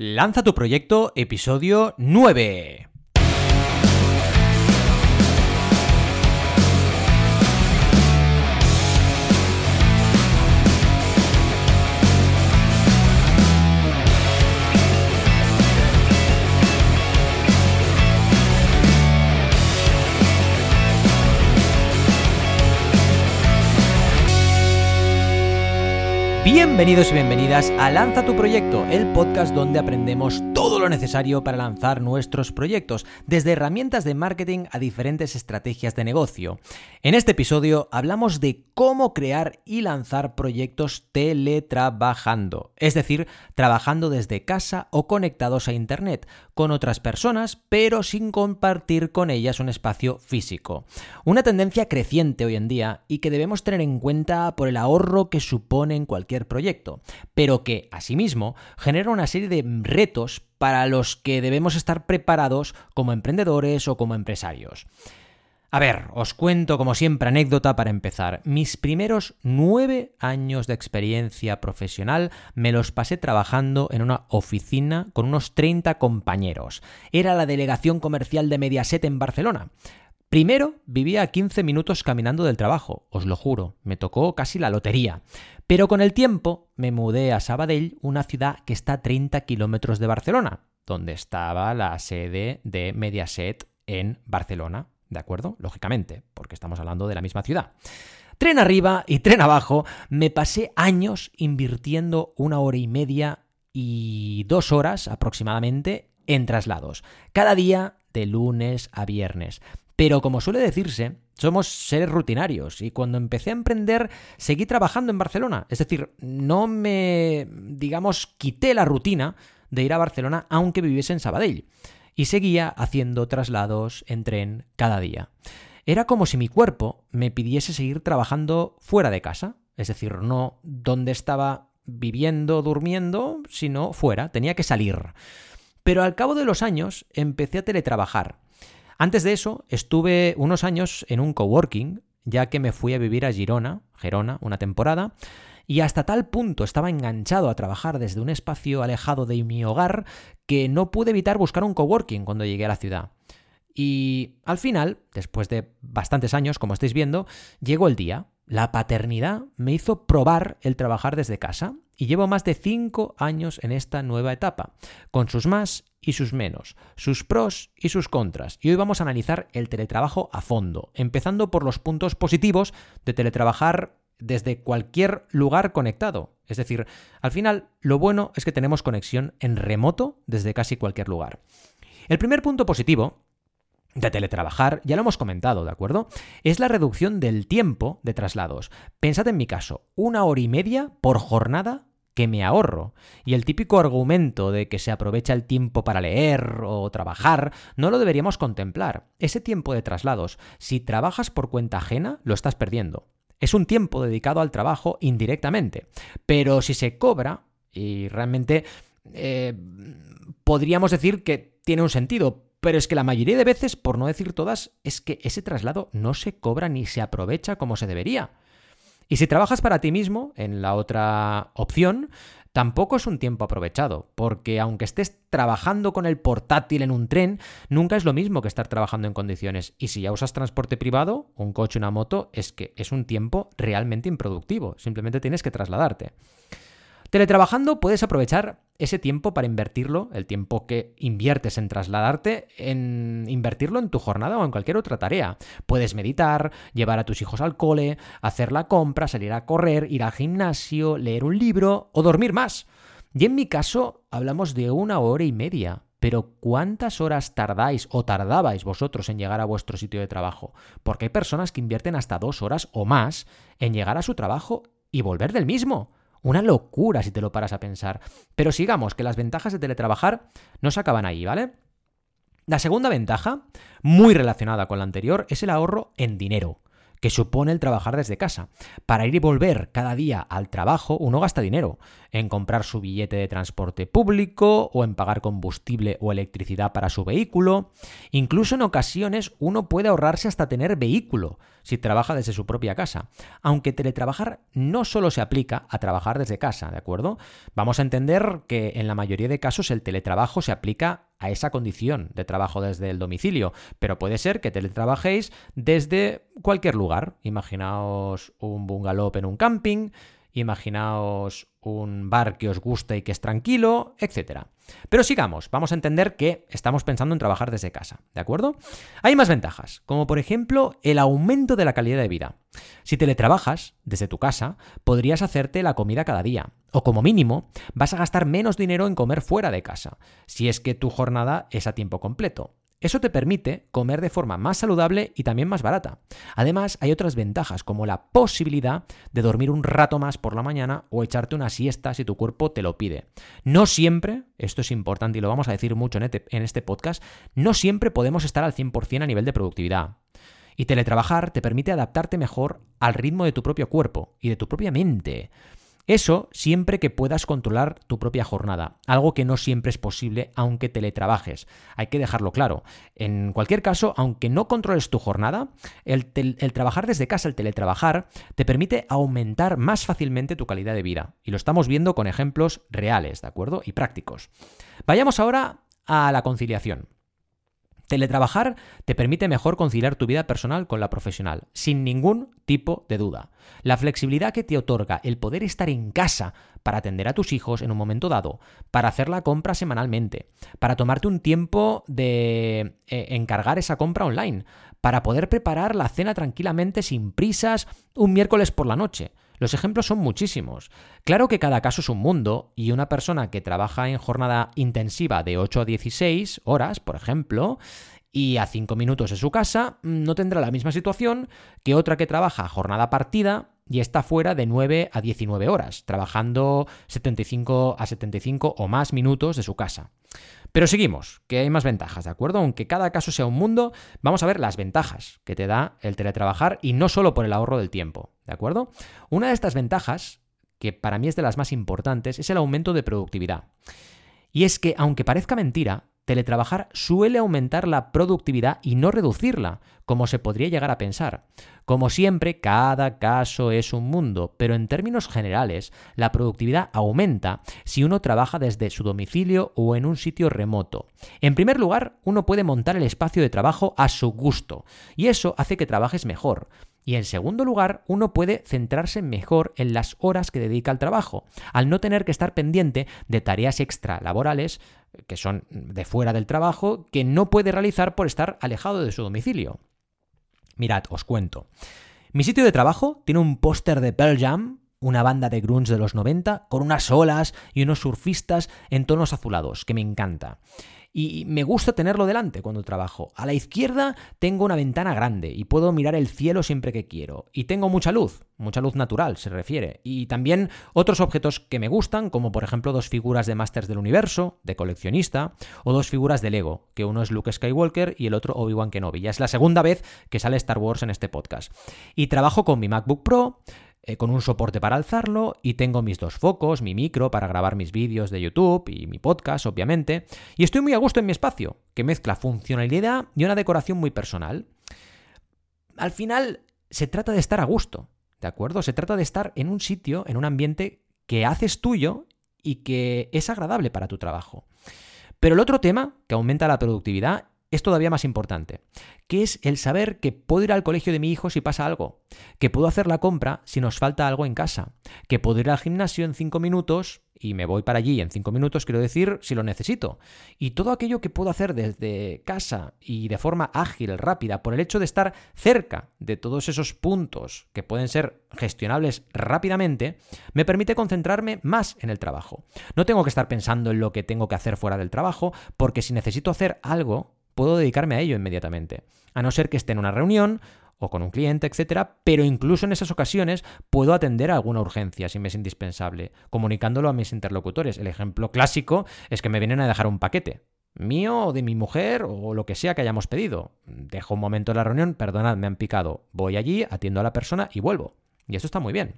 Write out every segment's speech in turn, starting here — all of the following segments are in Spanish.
Lanza tu proyecto, episodio 9. Bienvenidos y bienvenidas a Lanza tu proyecto, el podcast donde aprendemos todo lo necesario para lanzar nuestros proyectos, desde herramientas de marketing a diferentes estrategias de negocio. En este episodio hablamos de cómo crear y lanzar proyectos teletrabajando, es decir, trabajando desde casa o conectados a Internet, con otras personas, pero sin compartir con ellas un espacio físico. Una tendencia creciente hoy en día y que debemos tener en cuenta por el ahorro que supone en cualquier proyecto, pero que, asimismo, genera una serie de retos para los que debemos estar preparados como emprendedores o como empresarios. A ver, os cuento como siempre anécdota para empezar. Mis primeros nueve años de experiencia profesional me los pasé trabajando en una oficina con unos 30 compañeros. Era la delegación comercial de Mediaset en Barcelona. Primero vivía a 15 minutos caminando del trabajo, os lo juro, me tocó casi la lotería. Pero con el tiempo me mudé a Sabadell, una ciudad que está a 30 kilómetros de Barcelona, donde estaba la sede de Mediaset en Barcelona, ¿de acuerdo? Lógicamente, porque estamos hablando de la misma ciudad. Tren arriba y tren abajo, me pasé años invirtiendo una hora y media y dos horas aproximadamente en traslados, cada día de lunes a viernes. Pero como suele decirse, somos seres rutinarios y cuando empecé a emprender seguí trabajando en Barcelona. Es decir, no me, digamos, quité la rutina de ir a Barcelona aunque viviese en Sabadell. Y seguía haciendo traslados en tren cada día. Era como si mi cuerpo me pidiese seguir trabajando fuera de casa. Es decir, no donde estaba viviendo, durmiendo, sino fuera. Tenía que salir. Pero al cabo de los años empecé a teletrabajar antes de eso, estuve unos años en un coworking, ya que me fui a vivir a Girona, Gerona, una temporada, y hasta tal punto estaba enganchado a trabajar desde un espacio alejado de mi hogar que no pude evitar buscar un coworking cuando llegué a la ciudad. Y al final, después de bastantes años, como estáis viendo, llegó el día. La paternidad me hizo probar el trabajar desde casa y llevo más de 5 años en esta nueva etapa, con sus más y sus menos, sus pros y sus contras. Y hoy vamos a analizar el teletrabajo a fondo, empezando por los puntos positivos de teletrabajar desde cualquier lugar conectado. Es decir, al final lo bueno es que tenemos conexión en remoto desde casi cualquier lugar. El primer punto positivo de teletrabajar, ya lo hemos comentado, ¿de acuerdo? Es la reducción del tiempo de traslados. Pensad en mi caso, una hora y media por jornada que me ahorro. Y el típico argumento de que se aprovecha el tiempo para leer o trabajar, no lo deberíamos contemplar. Ese tiempo de traslados, si trabajas por cuenta ajena, lo estás perdiendo. Es un tiempo dedicado al trabajo indirectamente. Pero si se cobra, y realmente eh, podríamos decir que tiene un sentido, pero es que la mayoría de veces, por no decir todas, es que ese traslado no se cobra ni se aprovecha como se debería. Y si trabajas para ti mismo, en la otra opción, tampoco es un tiempo aprovechado, porque aunque estés trabajando con el portátil en un tren, nunca es lo mismo que estar trabajando en condiciones. Y si ya usas transporte privado, un coche, una moto, es que es un tiempo realmente improductivo, simplemente tienes que trasladarte. Teletrabajando puedes aprovechar ese tiempo para invertirlo, el tiempo que inviertes en trasladarte, en invertirlo en tu jornada o en cualquier otra tarea. Puedes meditar, llevar a tus hijos al cole, hacer la compra, salir a correr, ir al gimnasio, leer un libro o dormir más. Y en mi caso hablamos de una hora y media. Pero ¿cuántas horas tardáis o tardabais vosotros en llegar a vuestro sitio de trabajo? Porque hay personas que invierten hasta dos horas o más en llegar a su trabajo y volver del mismo. Una locura si te lo paras a pensar. Pero sigamos, que las ventajas de teletrabajar no se acaban ahí, ¿vale? La segunda ventaja, muy relacionada con la anterior, es el ahorro en dinero. que supone el trabajar desde casa. Para ir y volver cada día al trabajo, uno gasta dinero en comprar su billete de transporte público o en pagar combustible o electricidad para su vehículo. Incluso en ocasiones uno puede ahorrarse hasta tener vehículo si trabaja desde su propia casa. Aunque teletrabajar no solo se aplica a trabajar desde casa, ¿de acuerdo? Vamos a entender que en la mayoría de casos el teletrabajo se aplica a esa condición de trabajo desde el domicilio, pero puede ser que teletrabajéis desde cualquier lugar. Imaginaos un bungalow en un camping, imaginaos un bar que os gusta y que es tranquilo, etc. Pero sigamos, vamos a entender que estamos pensando en trabajar desde casa, ¿de acuerdo? Hay más ventajas, como por ejemplo el aumento de la calidad de vida. Si teletrabajas desde tu casa, podrías hacerte la comida cada día, o como mínimo, vas a gastar menos dinero en comer fuera de casa, si es que tu jornada es a tiempo completo. Eso te permite comer de forma más saludable y también más barata. Además, hay otras ventajas, como la posibilidad de dormir un rato más por la mañana o echarte una siesta si tu cuerpo te lo pide. No siempre, esto es importante y lo vamos a decir mucho en este, este podcast, no siempre podemos estar al 100% a nivel de productividad. Y teletrabajar te permite adaptarte mejor al ritmo de tu propio cuerpo y de tu propia mente. Eso siempre que puedas controlar tu propia jornada, algo que no siempre es posible aunque teletrabajes. Hay que dejarlo claro. En cualquier caso, aunque no controles tu jornada, el, trabajar desde casa, el teletrabajar, te permite aumentar más fácilmente tu calidad de vida. Y lo estamos viendo con ejemplos reales, ¿de acuerdo? Y prácticos. Vayamos ahora a la conciliación. Teletrabajar te permite mejor conciliar tu vida personal con la profesional, sin ningún tipo de duda. La flexibilidad que te otorga el poder estar en casa para atender a tus hijos en un momento dado, para hacer la compra semanalmente, para tomarte un tiempo de eh, encargar esa compra online, para poder preparar la cena tranquilamente sin prisas un miércoles por la noche. Los ejemplos son muchísimos. Claro que cada caso es un mundo y una persona que trabaja en jornada intensiva de 8 a 16 horas, por ejemplo, y a 5 minutos de su casa, no tendrá la misma situación que otra que trabaja jornada partida y está fuera de 9 a 19 horas, trabajando 75 a 75 o más minutos de su casa. Pero seguimos, que hay más ventajas, ¿de acuerdo? Aunque cada caso sea un mundo, vamos a ver las ventajas que te da el teletrabajar y no solo por el ahorro del tiempo, ¿de acuerdo? Una de estas ventajas, que para mí es de las más importantes, es el aumento de productividad. Y es que, aunque parezca mentira, teletrabajar suele aumentar la productividad y no reducirla, como se podría llegar a pensar. Como siempre, cada caso es un mundo, pero en términos generales, la productividad aumenta si uno trabaja desde su domicilio o en un sitio remoto. En primer lugar, uno puede montar el espacio de trabajo a su gusto, y eso hace que trabajes mejor. Y en segundo lugar, uno puede centrarse mejor en las horas que dedica al trabajo, al no tener que estar pendiente de tareas extra laborales que son de fuera del trabajo, que no puede realizar por estar alejado de su domicilio. Mirad, os cuento. Mi sitio de trabajo tiene un póster de Pearl Jam, una banda de grunge de los 90, con unas olas y unos surfistas en tonos azulados, que me encanta y me gusta tenerlo delante cuando trabajo. A la izquierda tengo una ventana grande y puedo mirar el cielo siempre que quiero. Y tengo mucha luz, mucha luz natural se refiere. Y también otros objetos que me gustan, como por ejemplo dos figuras de Masters del Universo, de coleccionista, o dos figuras de Lego, que uno es Luke Skywalker y el otro Obi-Wan Kenobi. Ya es la segunda vez que sale Star Wars en este podcast. Y trabajo con mi MacBook Pro, eh, con un soporte para alzarlo y tengo mis dos focos, mi micro para grabar mis vídeos de YouTube y mi podcast, obviamente. Y estoy muy a gusto en mi espacio, que mezcla funcionalidad y una decoración muy personal. Al final, se trata de estar a gusto, ¿de acuerdo? Se trata de estar en un sitio, en un ambiente que haces tuyo y que es agradable para tu trabajo. Pero el otro tema que aumenta la productividad es todavía más importante, que es el saber que puedo ir al colegio de mi hijo si pasa algo, que puedo hacer la compra si nos falta algo en casa, que puedo ir al gimnasio en cinco minutos y me voy para allí en cinco minutos, quiero decir, si lo necesito. Y todo aquello que puedo hacer desde casa y de forma ágil, rápida, por el hecho de estar cerca de todos esos puntos que pueden ser gestionables rápidamente, me permite concentrarme más en el trabajo. No tengo que estar pensando en lo que tengo que hacer fuera del trabajo, porque si necesito hacer algo, puedo dedicarme a ello inmediatamente. A no ser que esté en una reunión o con un cliente, etcétera, pero incluso en esas ocasiones puedo atender a alguna urgencia si me es indispensable, comunicándolo a mis interlocutores. El ejemplo clásico es que me vienen a dejar un paquete. mío o de mi mujer o lo que sea que hayamos pedido. Dejo un momento la reunión, perdonad, me han picado. Voy allí, atiendo a la persona y vuelvo. Y esto está muy bien.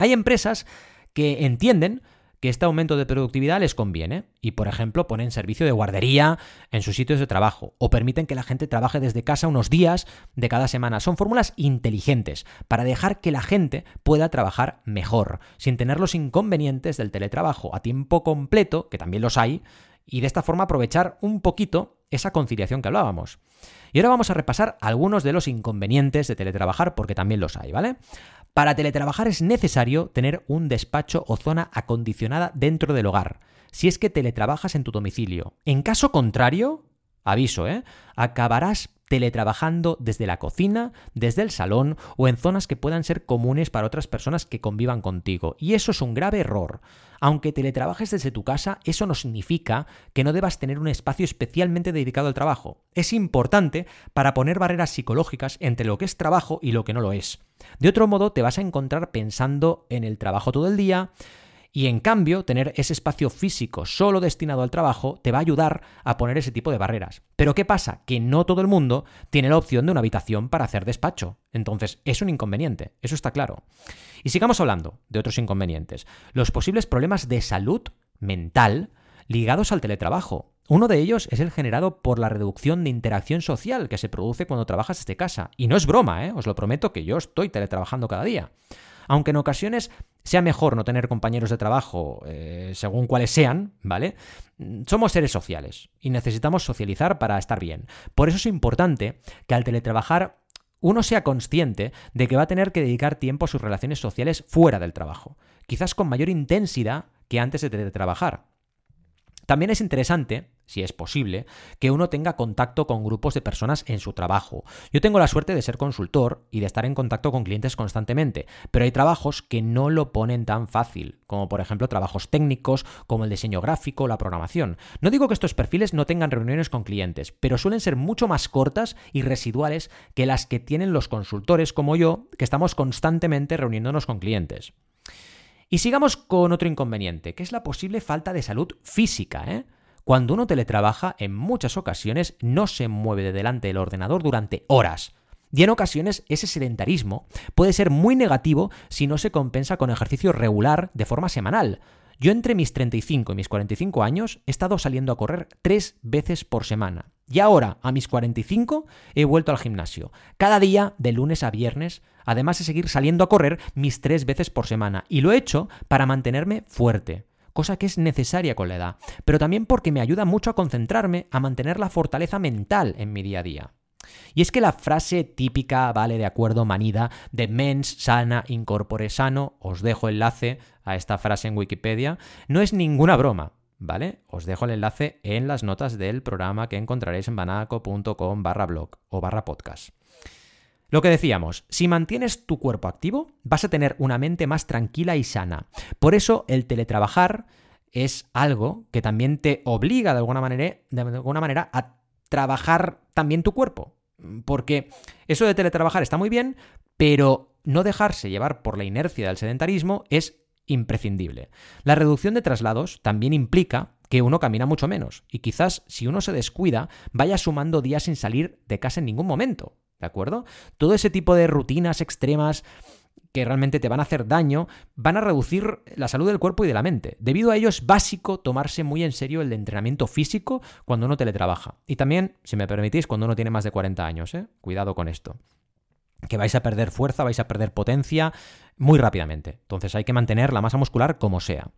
Hay empresas que entienden que este aumento de productividad les conviene y, por ejemplo, ponen servicio de guardería en sus sitios de trabajo o permiten que la gente trabaje desde casa unos días de cada semana. Son fórmulas inteligentes para dejar que la gente pueda trabajar mejor, sin tener los inconvenientes del teletrabajo a tiempo completo, que también los hay, y de esta forma aprovechar un poquito esa conciliación que hablábamos. Y ahora vamos a repasar algunos de los inconvenientes de teletrabajar porque también los hay, ¿vale? Para teletrabajar es necesario tener un despacho o zona acondicionada dentro del hogar, si es que teletrabajas en tu domicilio. En caso contrario, aviso, ¿eh? Acabarás teletrabajando desde la cocina, desde el salón o en zonas que puedan ser comunes para otras personas que convivan contigo. Y eso es un grave error. Aunque teletrabajes desde tu casa, eso no significa que no debas tener un espacio especialmente dedicado al trabajo. Es importante para poner barreras psicológicas entre lo que es trabajo y lo que no lo es. De otro modo, te vas a encontrar pensando en el trabajo todo el día, y en cambio, tener ese espacio físico solo destinado al trabajo te va a ayudar a poner ese tipo de barreras. Pero ¿qué pasa? Que no todo el mundo tiene la opción de una habitación para hacer despacho. Entonces, es un inconveniente, eso está claro. Y sigamos hablando de otros inconvenientes. Los posibles problemas de salud mental ligados al teletrabajo. Uno de ellos es el generado por la reducción de interacción social que se produce cuando trabajas desde casa. Y no es broma, ¿eh? os lo prometo que yo estoy teletrabajando cada día. Aunque en ocasiones sea mejor no tener compañeros de trabajo eh, según cuáles sean, ¿vale? Somos seres sociales y necesitamos socializar para estar bien. Por eso es importante que al teletrabajar uno sea consciente de que va a tener que dedicar tiempo a sus relaciones sociales fuera del trabajo, quizás con mayor intensidad que antes de teletrabajar. También es interesante, si es posible, que uno tenga contacto con grupos de personas en su trabajo. Yo tengo la suerte de ser consultor y de estar en contacto con clientes constantemente, pero hay trabajos que no lo ponen tan fácil, como por ejemplo trabajos técnicos como el diseño gráfico la programación. No digo que estos perfiles no tengan reuniones con clientes, pero suelen ser mucho más cortas y residuales que las que tienen los consultores como yo, que estamos constantemente reuniéndonos con clientes. Y sigamos con otro inconveniente, que es la posible falta de salud física. ¿eh? Cuando uno teletrabaja, en muchas ocasiones no se mueve de delante del ordenador durante horas. Y en ocasiones ese sedentarismo puede ser muy negativo si no se compensa con ejercicio regular de forma semanal. Yo entre mis 35 y mis 45 años he estado saliendo a correr tres veces por semana. Y ahora, a mis 45, he vuelto al gimnasio. Cada día, de lunes a viernes, además de seguir saliendo a correr mis tres veces por semana. Y lo he hecho para mantenerme fuerte cosa que es necesaria con la edad, pero también porque me ayuda mucho a concentrarme, a mantener la fortaleza mental en mi día a día. Y es que la frase típica, vale, de acuerdo, manida, de mens sana incorpore sano, os dejo enlace a esta frase en Wikipedia, no es ninguna broma. ¿Vale? Os dejo el enlace en las notas del programa que encontraréis en banaco.com barra blog o barra podcast. Lo que decíamos, si mantienes tu cuerpo activo, vas a tener una mente más tranquila y sana. Por eso el teletrabajar es algo que también te obliga de alguna manera, de alguna manera a trabajar también tu cuerpo. Porque eso de teletrabajar está muy bien, pero no dejarse llevar por la inercia del sedentarismo es imprescindible. La reducción de traslados también implica que uno camina mucho menos y quizás si uno se descuida vaya sumando días sin salir de casa en ningún momento, ¿de acuerdo? Todo ese tipo de rutinas extremas que realmente te van a hacer daño, van a reducir la salud del cuerpo y de la mente. Debido a ello es básico tomarse muy en serio el entrenamiento físico cuando uno teletrabaja. Y también, si me permitís, cuando uno tiene más de 40 años, ¿eh? Cuidado con esto que vais a perder fuerza, vais a perder potencia muy rápidamente. Entonces hay que mantener la masa muscular como sea.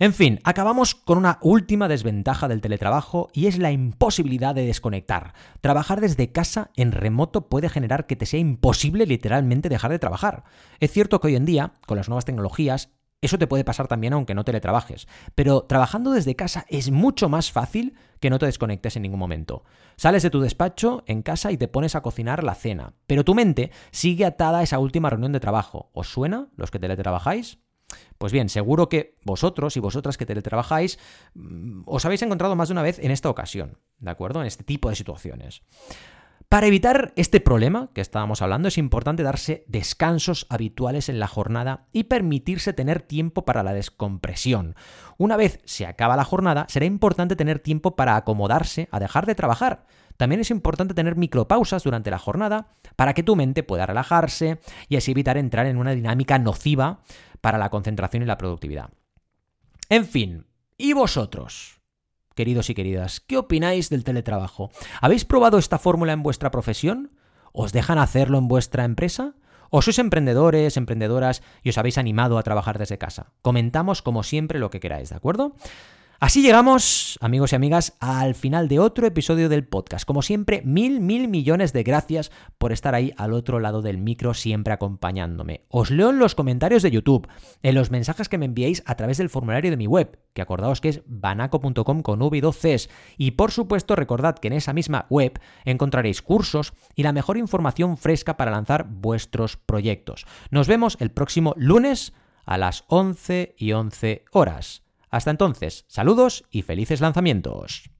En fin, acabamos con una última desventaja del teletrabajo y es la imposibilidad de desconectar. Trabajar desde casa en remoto puede generar que te sea imposible literalmente dejar de trabajar. Es cierto que hoy en día, con las nuevas tecnologías, eso te puede pasar también aunque no teletrabajes. Pero trabajando desde casa es mucho más fácil que no te desconectes en ningún momento. Sales de tu despacho en casa y te pones a cocinar la cena. Pero tu mente sigue atada a esa última reunión de trabajo. ¿Os suena los que teletrabajáis? Pues bien, seguro que vosotros y vosotras que teletrabajáis mm, os habéis encontrado más de una vez en esta ocasión, ¿de acuerdo? En este tipo de situaciones. Para evitar este problema que estábamos hablando, es importante darse descansos habituales en la jornada y permitirse tener tiempo para la descompresión. Una vez se acaba la jornada, será importante tener tiempo para acomodarse a dejar de trabajar. También es importante tener micropausas durante la jornada para que tu mente pueda relajarse y así evitar entrar en una dinámica nociva para la concentración y la productividad. En fin, ¿y vosotros? Queridos y queridas, ¿qué opináis del teletrabajo? ¿Habéis probado esta fórmula en vuestra profesión? ¿Os dejan hacerlo en vuestra empresa? ¿O sois emprendedores, emprendedoras y os habéis animado a trabajar desde casa? Comentamos como siempre lo que queráis, ¿de acuerdo? Así llegamos, amigos y amigas, al final de otro episodio del podcast. Como siempre, mil, mil millones de gracias por estar ahí al otro lado del micro, siempre acompañándome. Os leo en los comentarios de YouTube, en los mensajes que me enviéis a través del formulario de mi web, que acordaos que es banaco.com con v 2 cs Y por supuesto, recordad que en esa misma web encontraréis cursos y la mejor información fresca para lanzar vuestros proyectos. Nos vemos el próximo lunes a las 11 y 11 horas. Hasta entonces, saludos y felices lanzamientos.